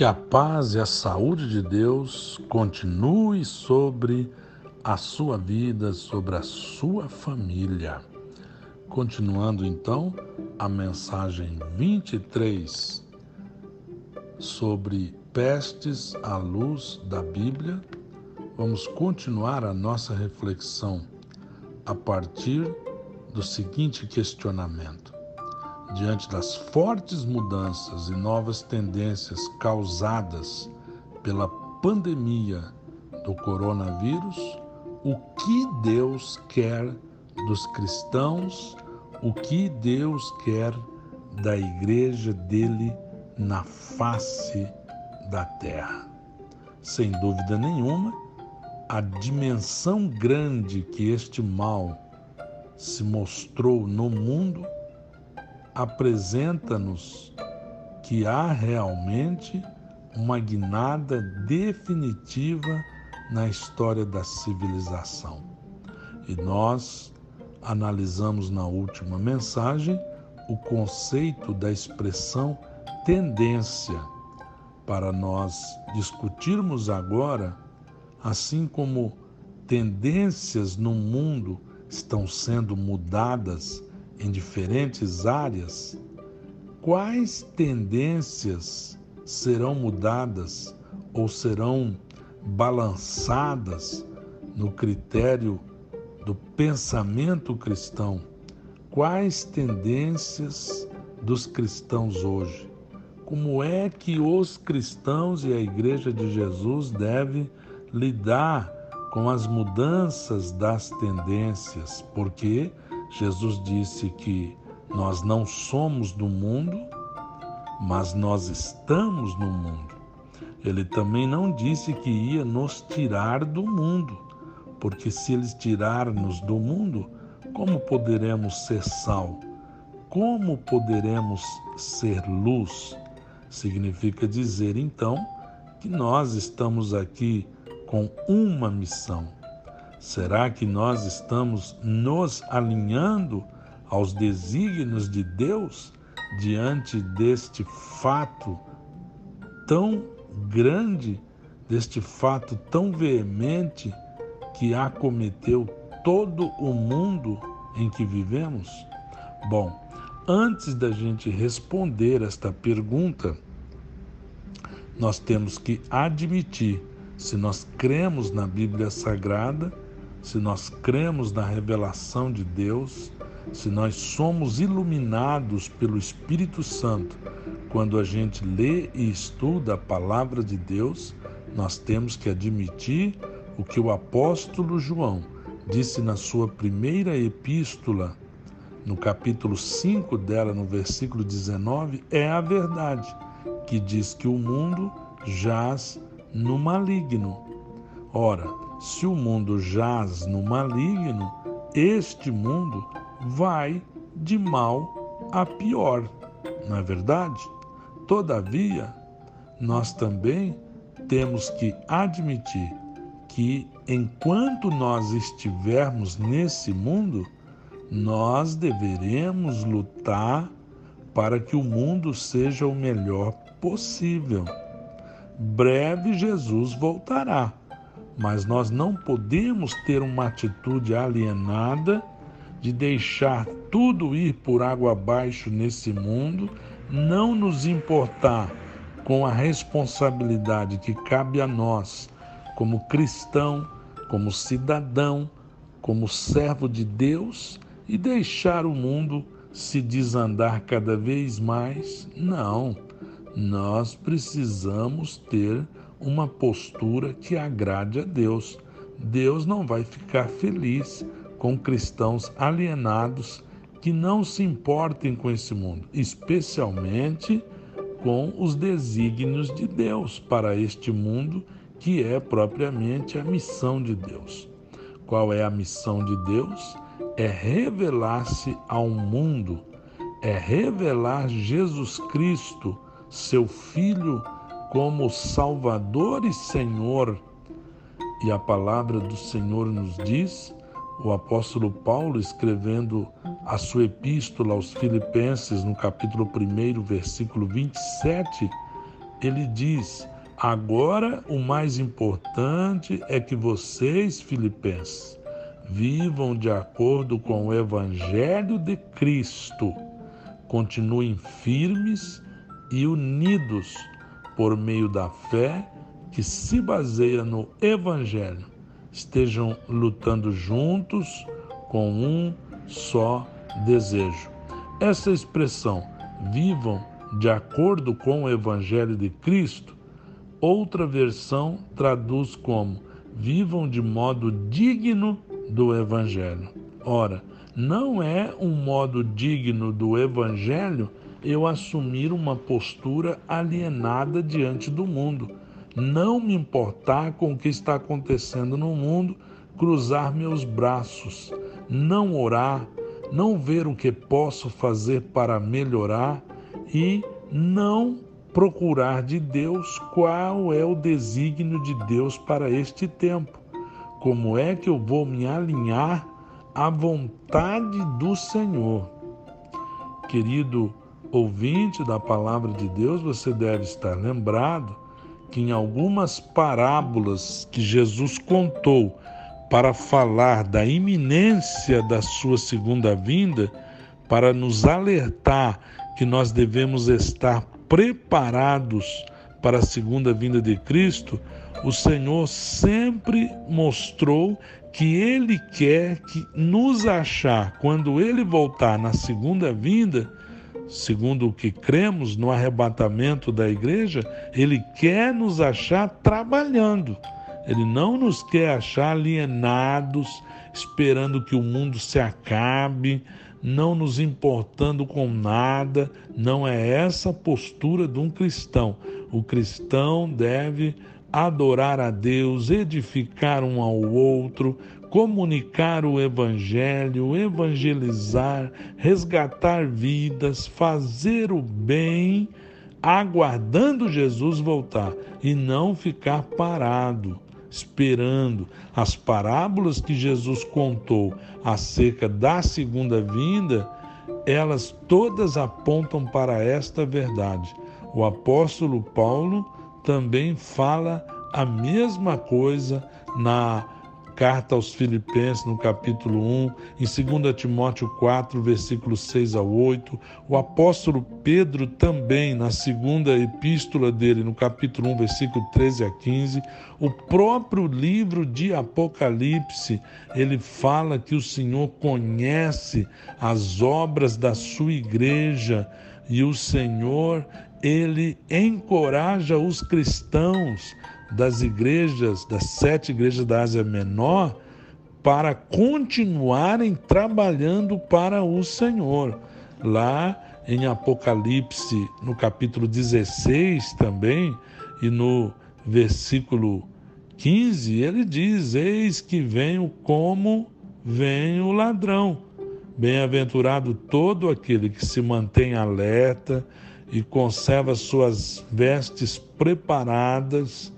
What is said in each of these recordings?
Que a paz e a saúde de Deus continue sobre a sua vida, sobre a sua família. Continuando então a mensagem 23 sobre pestes à luz da Bíblia, vamos continuar a nossa reflexão a partir do seguinte questionamento: diante das fortes mudanças e novas tendências causadas pela pandemia do coronavírus, o que Deus quer dos cristãos, o que Deus quer da igreja dele na face da terra. Sem dúvida nenhuma, a dimensão grande que este mal se mostrou no mundo apresenta-nos que há realmente uma guinada definitiva na história da civilização. E nós analisamos na última mensagem o conceito da expressão tendência, para nós discutirmos agora, assim como tendências no mundo estão sendo mudadas em diferentes áreas, quais tendências serão mudadas ou serão balançadas no critério do pensamento cristão? Quais tendências dos cristãos hoje? Como é que os cristãos e a Igreja de Jesus devem lidar com as mudanças das tendências? Porque Jesus disse que nós não somos do mundo, mas nós estamos no mundo. Ele também não disse que ia nos tirar do mundo, porque se ele tirar-nos do mundo, como poderemos ser sal? Como poderemos ser luz? Significa dizer então que nós estamos aqui com uma missão Será que nós estamos nos alinhando aos desígnios de Deus diante deste fato tão grande, deste fato tão veemente que acometeu todo o mundo em que vivemos? Bom, antes da gente responder esta pergunta, nós temos que admitir se nós cremos na Bíblia Sagrada se nós cremos na revelação de Deus, se nós somos iluminados pelo Espírito Santo, quando a gente lê e estuda a palavra de Deus, nós temos que admitir o que o apóstolo João disse na sua primeira epístola, no capítulo 5 dela, no versículo 19, é a verdade, que diz que o mundo jaz no maligno. Ora, se o mundo jaz no maligno, este mundo vai de mal a pior, não é verdade? Todavia, nós também temos que admitir que enquanto nós estivermos nesse mundo, nós deveremos lutar para que o mundo seja o melhor possível. Breve Jesus voltará mas nós não podemos ter uma atitude alienada de deixar tudo ir por água abaixo nesse mundo, não nos importar com a responsabilidade que cabe a nós, como cristão, como cidadão, como servo de Deus, e deixar o mundo se desandar cada vez mais. Não, nós precisamos ter uma postura que agrade a Deus. Deus não vai ficar feliz com cristãos alienados que não se importem com esse mundo, especialmente com os desígnios de Deus para este mundo, que é propriamente a missão de Deus. Qual é a missão de Deus? É revelar-se ao mundo, é revelar Jesus Cristo, seu Filho como Salvador e Senhor. E a palavra do Senhor nos diz, o apóstolo Paulo escrevendo a sua epístola aos Filipenses, no capítulo 1, versículo 27, ele diz: agora o mais importante é que vocês, filipenses, vivam de acordo com o Evangelho de Cristo, continuem firmes e unidos por meio da fé que se baseia no Evangelho, estejam lutando juntos com um só desejo. Essa expressão, vivam de acordo com o Evangelho de Cristo, outra versão traduz como vivam de modo digno do Evangelho. Ora, não é um modo digno do Evangelho eu assumir uma postura alienada diante do mundo, não me importar com o que está acontecendo no mundo, cruzar meus braços, não orar, não ver o que posso fazer para melhorar e não procurar de Deus qual é o desígnio de Deus para este tempo. Como é que eu vou me alinhar à vontade do Senhor? Querido ouvinte da palavra de Deus, você deve estar lembrado que em algumas parábolas que Jesus contou para falar da iminência da sua segunda vinda, para nos alertar que nós devemos estar preparados para a segunda vinda de Cristo, o Senhor sempre mostrou que Ele quer que nos achar. Quando Ele voltar na segunda vinda, segundo o que cremos no arrebatamento da igreja, Ele quer nos achar trabalhando. Ele não nos quer achar alienados, esperando que o mundo se acabe, não nos importando com nada. Não é essa a postura de um cristão. O cristão deve adorar a Deus, edificar um ao outro, comunicar o Evangelho, evangelizar, resgatar vidas, fazer o bem, aguardando Jesus voltar e não ficar parado esperando as parábolas que Jesus contou acerca da segunda vinda, elas todas apontam para esta verdade. O apóstolo Paulo também fala a mesma coisa na carta aos Filipenses, no capítulo 1, em 2 Timóteo 4, versículos 6 a 8. O apóstolo Pedro também, na segunda epístola dele, no capítulo 1, versículo 13 a 15. O próprio livro de Apocalipse, ele fala que o Senhor conhece as obras da sua igreja e o Senhor, ele encoraja os cristãos das igrejas, das sete igrejas da Ásia Menor, para continuarem trabalhando para o Senhor. Lá em Apocalipse, no capítulo 16 também, e no versículo 15, ele diz: Eis que venho como vem o ladrão. Bem-aventurado todo aquele que se mantém alerta e conserva suas vestes preparadas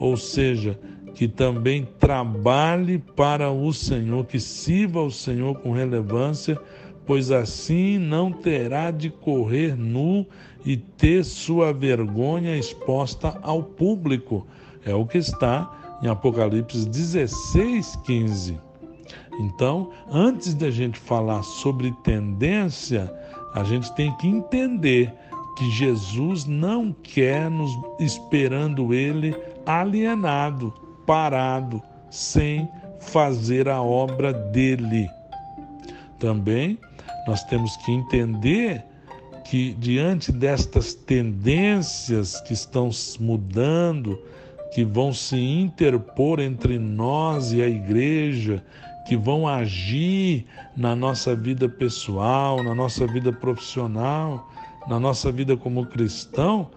ou seja, que também trabalhe para o Senhor, que sirva ao Senhor com relevância, pois assim não terá de correr nu e ter sua vergonha exposta ao público. É o que está em Apocalipse 16, 15. Então, antes da gente falar sobre tendência, a gente tem que entender que Jesus não quer nos esperando ele alienado, parado, sem fazer a obra dele. Também nós temos que entender que diante destas tendências que estão mudando, que vão se interpor entre nós e a igreja, que vão agir na nossa vida pessoal, na nossa vida profissional, na nossa vida como cristão,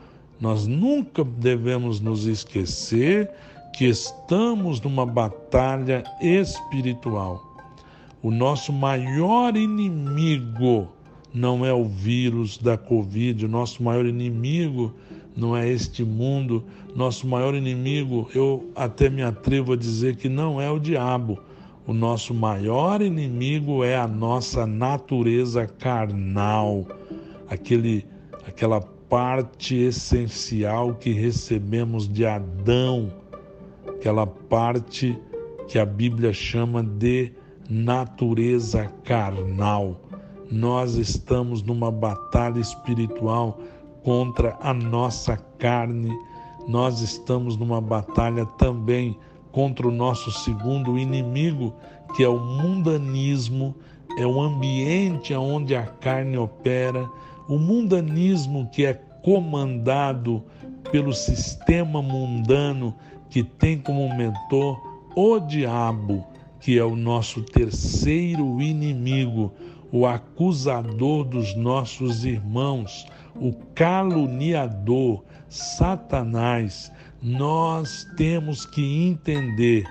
nós nunca devemos nos esquecer que estamos numa batalha espiritual. O nosso maior inimigo não é o vírus da Covid, o nosso maior inimigo não é este mundo, nosso maior inimigo, eu até me atrevo a dizer que não é o diabo. O nosso maior inimigo é a nossa natureza carnal, aquele aquela parte essencial que recebemos de Adão, aquela parte que a Bíblia chama de natureza carnal. Nós estamos numa batalha espiritual contra a nossa carne, nós estamos numa batalha também contra o nosso segundo inimigo, que é o mundanismo, é o ambiente onde a carne opera, o mundanismo que é comandado pelo sistema mundano que tem como mentor o diabo, que é o nosso terceiro inimigo, o acusador dos nossos irmãos, o caluniador, Satanás. Nós temos que entender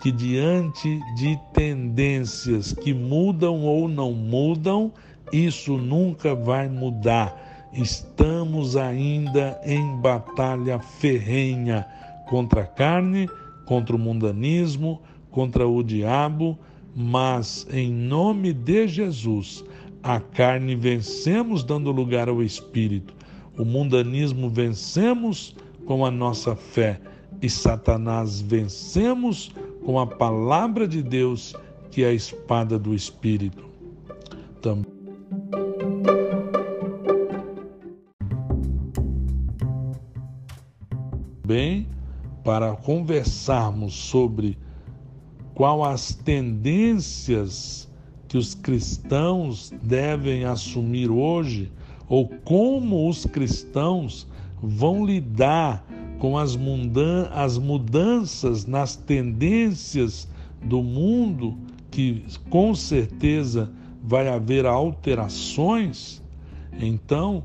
que diante de tendências que mudam ou não mudam, isso nunca vai mudar. Estamos ainda em batalha ferrenha contra a carne, contra o mundanismo, contra o diabo, mas em nome de Jesus, a carne vencemos dando lugar ao espírito, o mundanismo vencemos com a nossa fé e Satanás vencemos com a palavra de Deus, que é a espada do Espírito. Também para conversarmos sobre qual as tendências que os cristãos devem assumir hoje ou como os cristãos vão lidar com as, as mudanças nas tendências do mundo, que com certeza vai haver alterações, então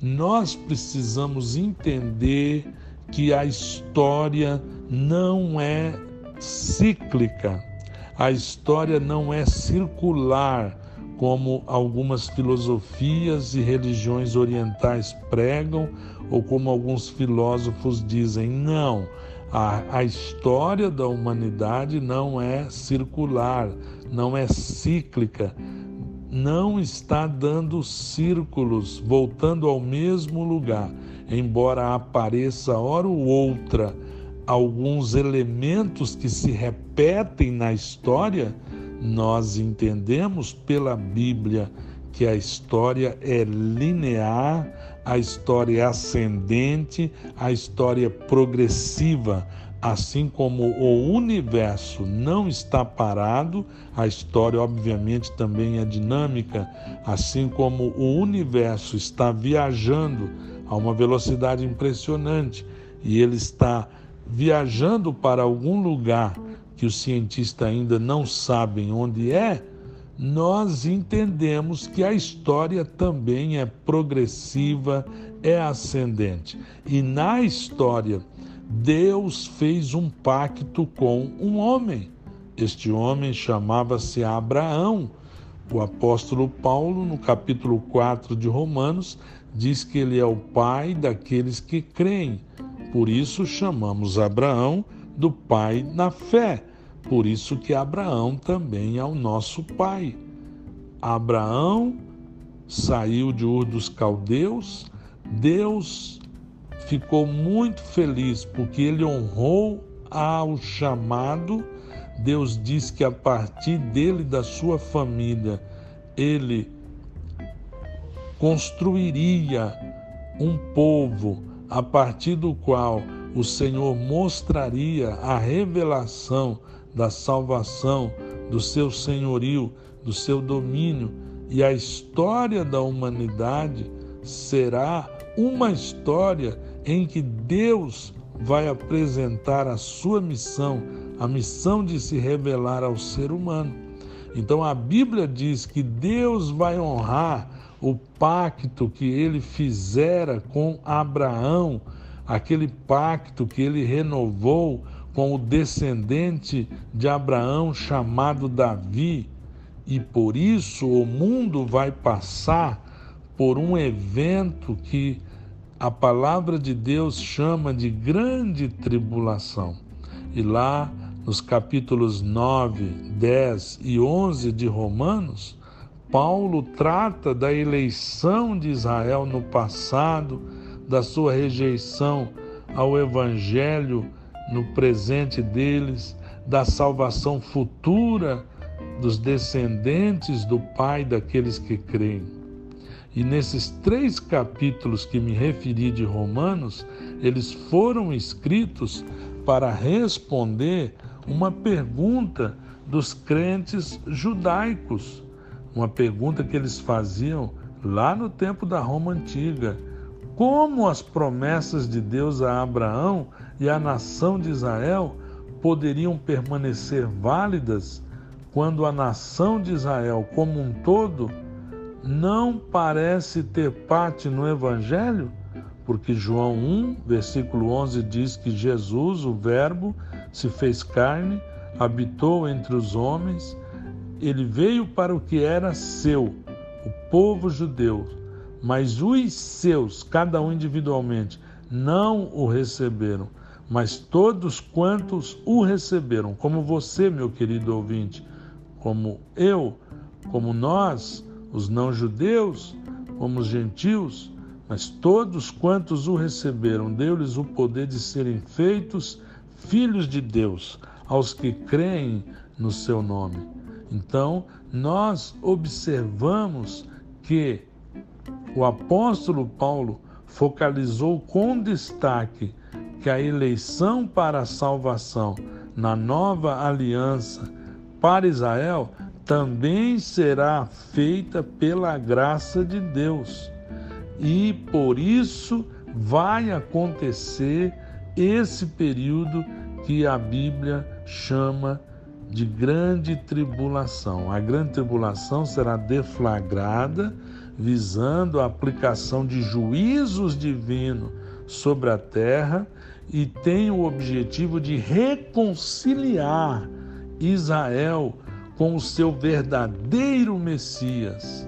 nós precisamos entender que a história não é cíclica, a história não é circular, como algumas filosofias e religiões orientais pregam, ou como alguns filósofos dizem. Não, a, a história da humanidade não é circular, não é cíclica, não está dando círculos, voltando ao mesmo lugar, embora apareça hora ou outra alguns elementos que se repetem na história nós entendemos pela Bíblia que a história é linear, a história é ascendente, a história é progressiva. Assim como o universo não está parado, a história, obviamente, também é dinâmica. Assim como o universo está viajando a uma velocidade impressionante e ele está viajando para algum lugar que os cientistas ainda não sabem onde é, nós entendemos que a história também é progressiva, é ascendente. E na história, Deus fez um pacto com um homem. Este homem chamava-se Abraão. O apóstolo Paulo, no capítulo 4 de Romanos, diz que ele é o pai daqueles que creem. Por isso chamamos Abraão do pai na fé. Por isso que Abraão também é o nosso pai. Abraão saiu de Ur dos Caldeus, Deus ficou muito feliz porque ele honrou ao chamado. Deus diz que a partir dele, da sua família, ele construiria um povo a partir do qual o Senhor mostraria a revelação da salvação, do seu senhorio, do seu domínio, e a história da humanidade será uma história em que Deus vai apresentar a sua missão, a missão de se revelar ao ser humano. Então a Bíblia diz que Deus vai honrar o pacto que ele fizera com Abraão, aquele pacto que ele renovou com o descendente de Abraão chamado Davi, e por isso o mundo vai passar por um evento que a palavra de Deus chama de grande tribulação. E lá nos capítulos 9, 10 e 11 de Romanos, Paulo trata da eleição de Israel no passado, da sua rejeição ao Evangelho no presente deles, da salvação futura dos descendentes do Pai daqueles que creem. E nesses três capítulos que me referi de Romanos, eles foram escritos para responder uma pergunta dos crentes judaicos, uma pergunta que eles faziam lá no tempo da Roma antiga. Como as promessas de Deus a Abraão e à nação de Israel poderiam permanecer válidas quando a nação de Israel como um todo não parece ter parte no Evangelho? Porque João 1, versículo 11 diz que Jesus, o Verbo, se fez carne, habitou entre os homens, ele veio para o que era seu, o povo judeu, mas os seus, cada um individualmente, não o receberam, mas todos quantos o receberam, como você, meu querido ouvinte, como eu, como nós, os não-judeus, como os gentios, mas todos quantos o receberam, deu-lhes o poder de serem feitos filhos de Deus, aos que creem no seu nome. Então, nós observamos que o apóstolo Paulo focalizou com destaque que a eleição para a salvação na nova aliança para Israel também será feita pela graça de Deus. E por isso vai acontecer esse período que a Bíblia chama de grande tribulação. A grande tribulação será deflagrada visando a aplicação de juízos divinos sobre a terra e tem o objetivo de reconciliar Israel com o seu verdadeiro Messias.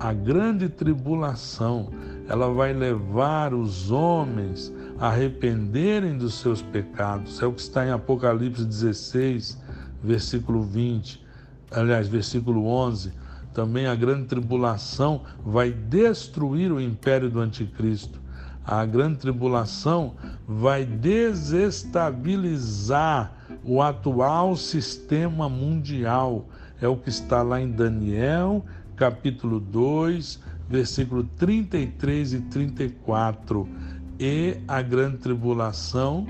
A grande tribulação, ela vai levar os homens a arrependerem dos seus pecados. É o que está em Apocalipse 16, versículo 20, aliás, versículo 11. Também a grande tribulação vai destruir o império do anticristo. A grande tribulação vai desestabilizar o atual sistema mundial. É o que está lá em Daniel, capítulo 2, versículo 33 e 34. E a grande tribulação,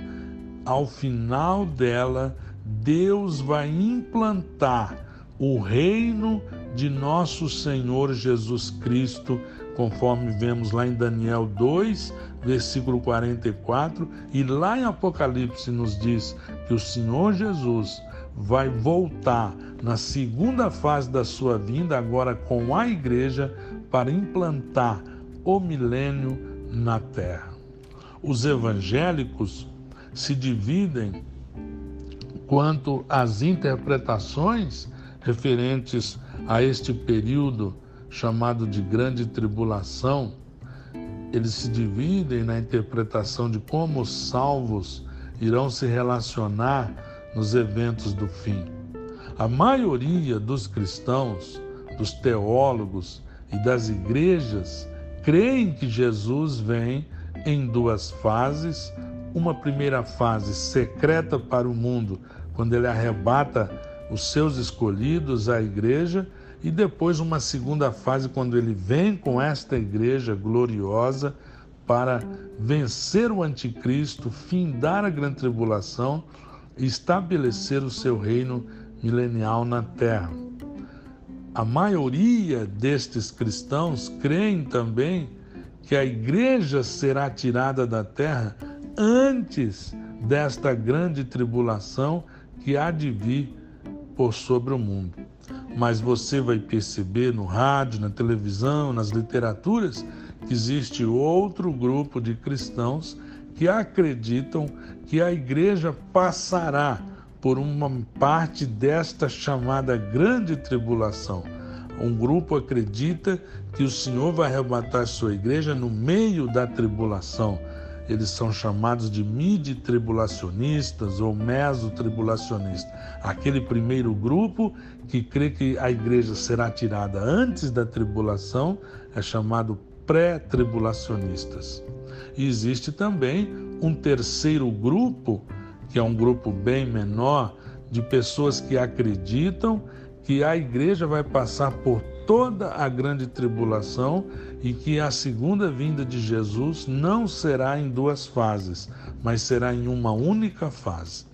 ao final dela, Deus vai implantar o reino de nosso Senhor Jesus Cristo, conforme vemos lá em Daniel 2, versículo 44, e lá em Apocalipse nos diz que o Senhor Jesus vai voltar na segunda fase da sua vinda, agora com a igreja, para implantar o milênio na terra. Os evangélicos se dividem quanto às interpretações referentes a este período chamado de Grande Tribulação, eles se dividem na interpretação de como os salvos irão se relacionar nos eventos do fim. A maioria dos cristãos, dos teólogos e das igrejas creem que Jesus vem em duas fases. Uma primeira fase secreta para o mundo, quando ele arrebata os seus escolhidos à igreja, e depois uma segunda fase, quando ele vem com esta igreja gloriosa para vencer o anticristo, findar a grande tribulação e estabelecer o seu reino milenial na terra. A maioria destes cristãos creem também que a igreja será tirada da terra antes desta grande tribulação que há de vir por sobre o mundo. Mas você vai perceber no rádio, na televisão, nas literaturas, que existe outro grupo de cristãos que acreditam que a igreja passará por uma parte desta chamada grande tribulação. Um grupo acredita que o Senhor vai arrebatar sua igreja no meio da tribulação eles são chamados de midi-tribulacionistas ou mesotribulacionistas. Aquele primeiro grupo que crê que a igreja será tirada antes da tribulação é chamado pré-tribulacionistas. E existe também um terceiro grupo, que é um grupo bem menor, de pessoas que acreditam que a igreja vai passar por toda a grande tribulação e que a segunda vinda de Jesus não será em duas fases, mas será em uma única fase.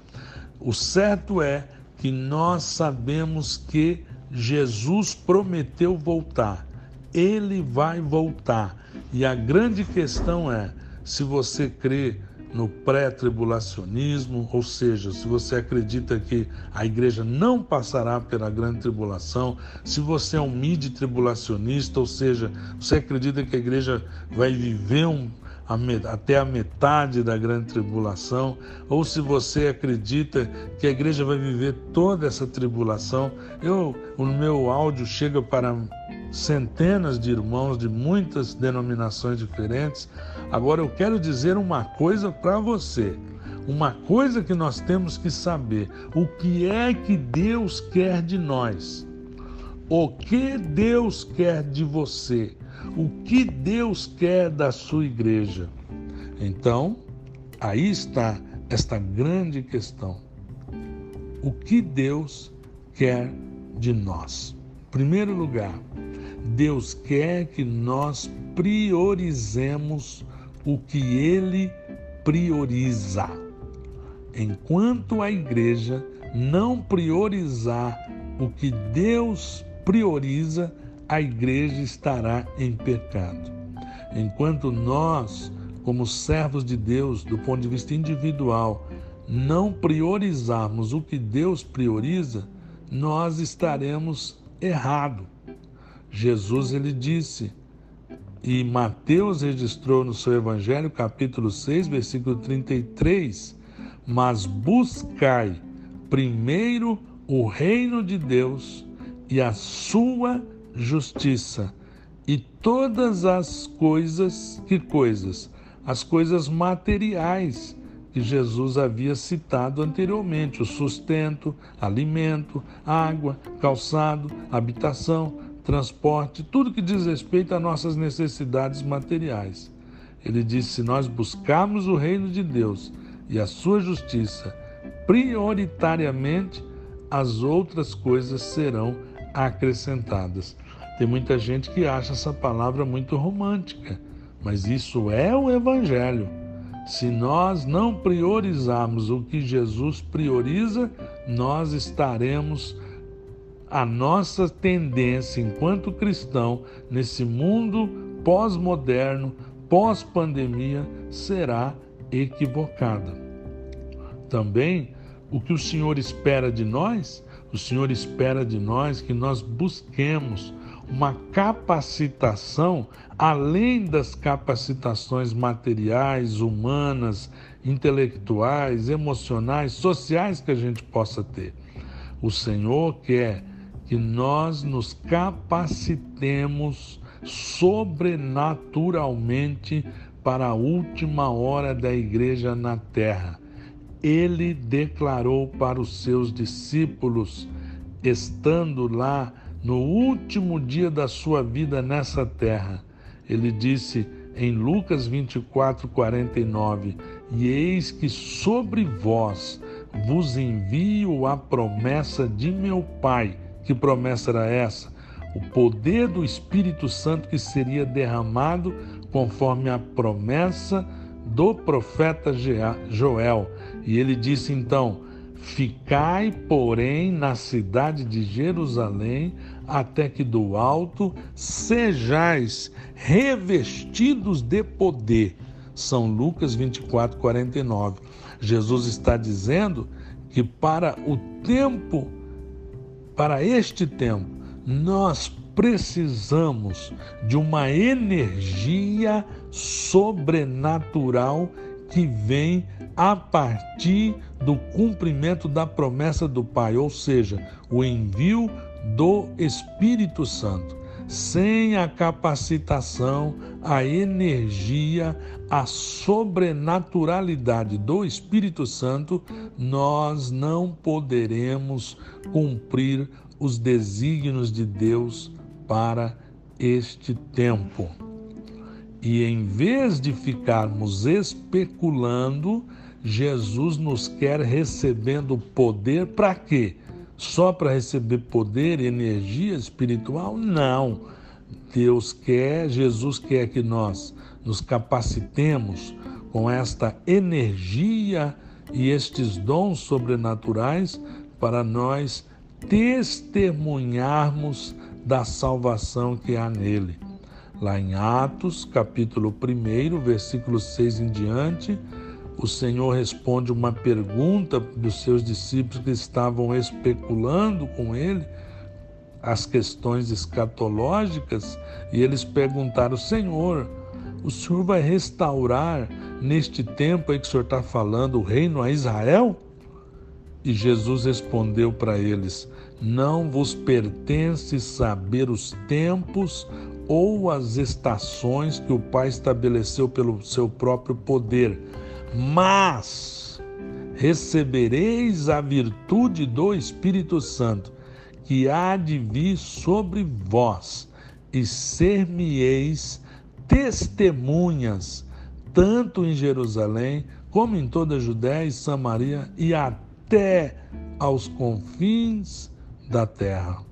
O certo é que nós sabemos que Jesus prometeu voltar. Ele vai voltar. E a grande questão é: se você crê no pré-tribulacionismo, ou seja, se você acredita que a igreja não passará pela grande tribulação, se você é um mid-tribulacionista, ou seja, você acredita que a igreja vai viver um, até a metade da grande tribulação, ou se você acredita que a igreja vai viver toda essa tribulação, eu, o meu áudio chega para centenas de irmãos de muitas denominações diferentes. Agora eu quero dizer uma coisa para você. Uma coisa que nós temos que saber: o que é que Deus quer de nós? O que Deus quer de você? O que Deus quer da sua igreja? Então, aí está esta grande questão. O que Deus quer de nós? Em primeiro lugar, Deus quer que nós priorizemos o que Ele prioriza. Enquanto a igreja não priorizar o que Deus prioriza, a igreja estará em pecado. Enquanto nós, como servos de Deus, do ponto de vista individual, não priorizarmos o que Deus prioriza, nós estaremos errado. Jesus ele disse, e Mateus registrou no seu evangelho, capítulo 6, versículo 33, mas buscai primeiro o reino de Deus e a sua justiça, e todas as coisas, que coisas? As coisas materiais que Jesus havia citado anteriormente: o sustento, alimento, água, calçado, habitação, transporte, tudo que diz respeito a nossas necessidades materiais. Ele disse: se nós buscarmos o reino de Deus e a sua justiça, prioritariamente as outras coisas serão acrescentadas. Tem muita gente que acha essa palavra muito romântica, mas isso é o Evangelho. Se nós não priorizarmos o que Jesus prioriza, nós estaremos. A nossa tendência enquanto cristão nesse mundo pós-moderno, pós-pandemia, será equivocada. Também o que o Senhor espera de nós, o Senhor espera de nós que nós busquemos uma capacitação além das capacitações materiais, humanas, intelectuais, emocionais, sociais que a gente possa ter. O Senhor quer que nós nos capacitemos sobrenaturalmente para a última hora da igreja na terra. Ele declarou para os seus discípulos, estando lá no último dia da sua vida nessa terra. Ele disse em Lucas 24, 49: E eis que sobre vós vos envio a promessa de meu Pai. Que promessa era essa? O poder do Espírito Santo que seria derramado conforme a promessa do profeta Joel. E ele disse então: Ficai, porém, na cidade de Jerusalém, até que do alto sejais revestidos de poder. São Lucas 24, 49. Jesus está dizendo que para o tempo, para este tempo, nós precisamos de uma energia sobrenatural que vem a partir do cumprimento da promessa do Pai, ou seja, o envio do Espírito Santo. Sem a capacitação, a energia, a sobrenaturalidade do Espírito Santo, nós não poderemos cumprir os desígnios de Deus para este tempo. E em vez de ficarmos especulando, Jesus nos quer recebendo poder para quê? Só para receber poder e energia espiritual? Não. Deus quer, Jesus quer que nós nos capacitemos com esta energia e estes dons sobrenaturais para nós testemunharmos da salvação que há nele. Lá em Atos, capítulo 1, versículo 6 em diante, o Senhor responde uma pergunta dos seus discípulos que estavam especulando com ele as questões escatológicas e eles perguntaram: Senhor, o Senhor vai restaurar neste tempo aí que o Senhor está falando o reino a Israel? E Jesus respondeu para eles: Não vos pertence saber os tempos ou as estações que o Pai estabeleceu pelo seu próprio poder, mas recebereis a virtude do Espírito Santo, que há de vir sobre vós, e ser-me-eis testemunhas, tanto em Jerusalém, como em toda a Judéia e Samaria e até aos confins da terra.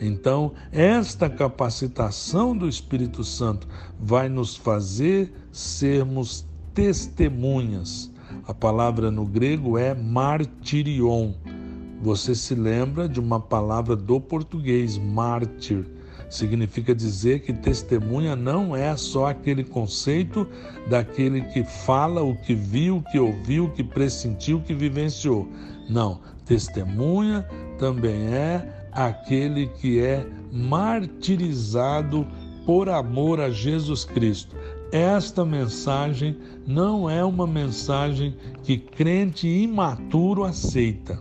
Então, esta capacitação do Espírito Santo vai nos fazer sermos testemunhas. A palavra no grego é martirion. Você se lembra de uma palavra do português, mártir. Significa dizer que testemunha não é só aquele conceito daquele que fala o que viu, o que ouviu, o que pressentiu, o que vivenciou. Não, testemunha também é aquele que é martirizado por amor a Jesus Cristo. Esta mensagem não é uma mensagem que crente imaturo aceita.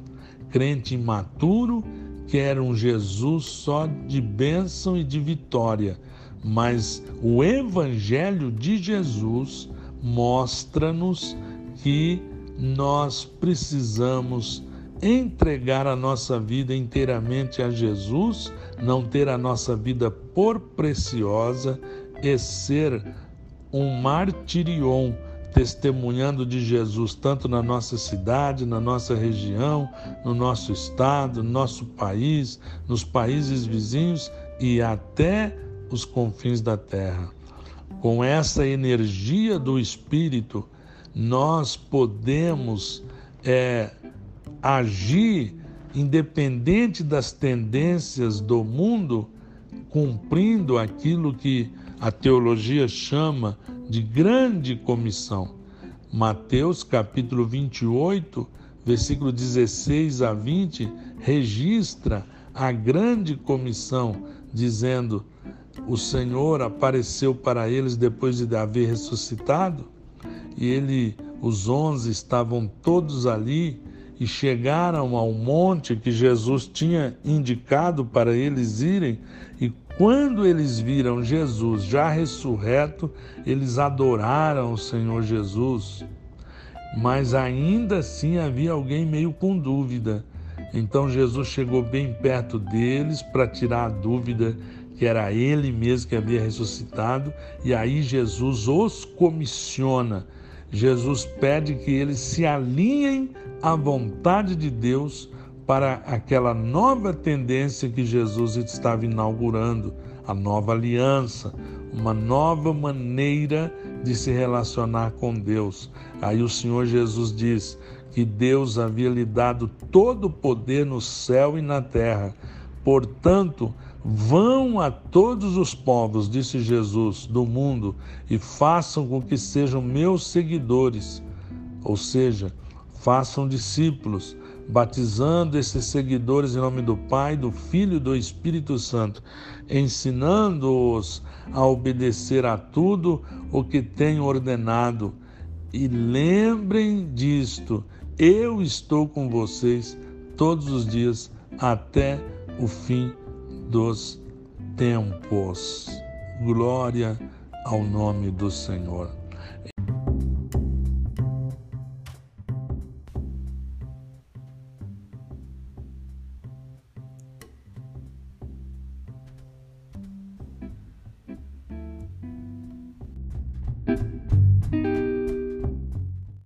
Crente imaturo quer um Jesus só de bênção e de vitória, mas o Evangelho de Jesus mostra-nos que nós precisamos entregar a nossa vida inteiramente a Jesus, não ter a nossa vida por preciosa e ser um martirion, testemunhando de Jesus tanto na nossa cidade, na nossa região, no nosso estado, no nosso país, nos países vizinhos e até os confins da terra. Com essa energia do Espírito, nós podemos é, agir independente das tendências do mundo, cumprindo aquilo que a teologia chama de grande comissão. Mateus capítulo 28, versículo 16 a 20, registra a grande comissão, dizendo: O Senhor apareceu para eles depois de haver ressuscitado, e ele, os onze estavam todos ali e chegaram ao monte que Jesus tinha indicado para eles irem, e quando eles viram Jesus já ressurreto, eles adoraram o Senhor Jesus. Mas ainda assim havia alguém meio com dúvida. Então Jesus chegou bem perto deles para tirar a dúvida que era ele mesmo que havia ressuscitado, e aí Jesus os comissiona. Jesus pede que eles se alinhem a vontade de Deus para aquela nova tendência que Jesus estava inaugurando, a nova aliança, uma nova maneira de se relacionar com Deus. Aí o Senhor Jesus diz que Deus havia lhe dado todo o poder no céu e na terra. Portanto, vão a todos os povos, disse Jesus, do mundo e façam com que sejam meus seguidores. Ou seja, Façam discípulos, batizando esses seguidores em nome do Pai, do Filho e do Espírito Santo, ensinando-os a obedecer a tudo o que tenho ordenado. E lembrem disto: eu estou com vocês todos os dias até o fim dos tempos. Glória ao nome do Senhor.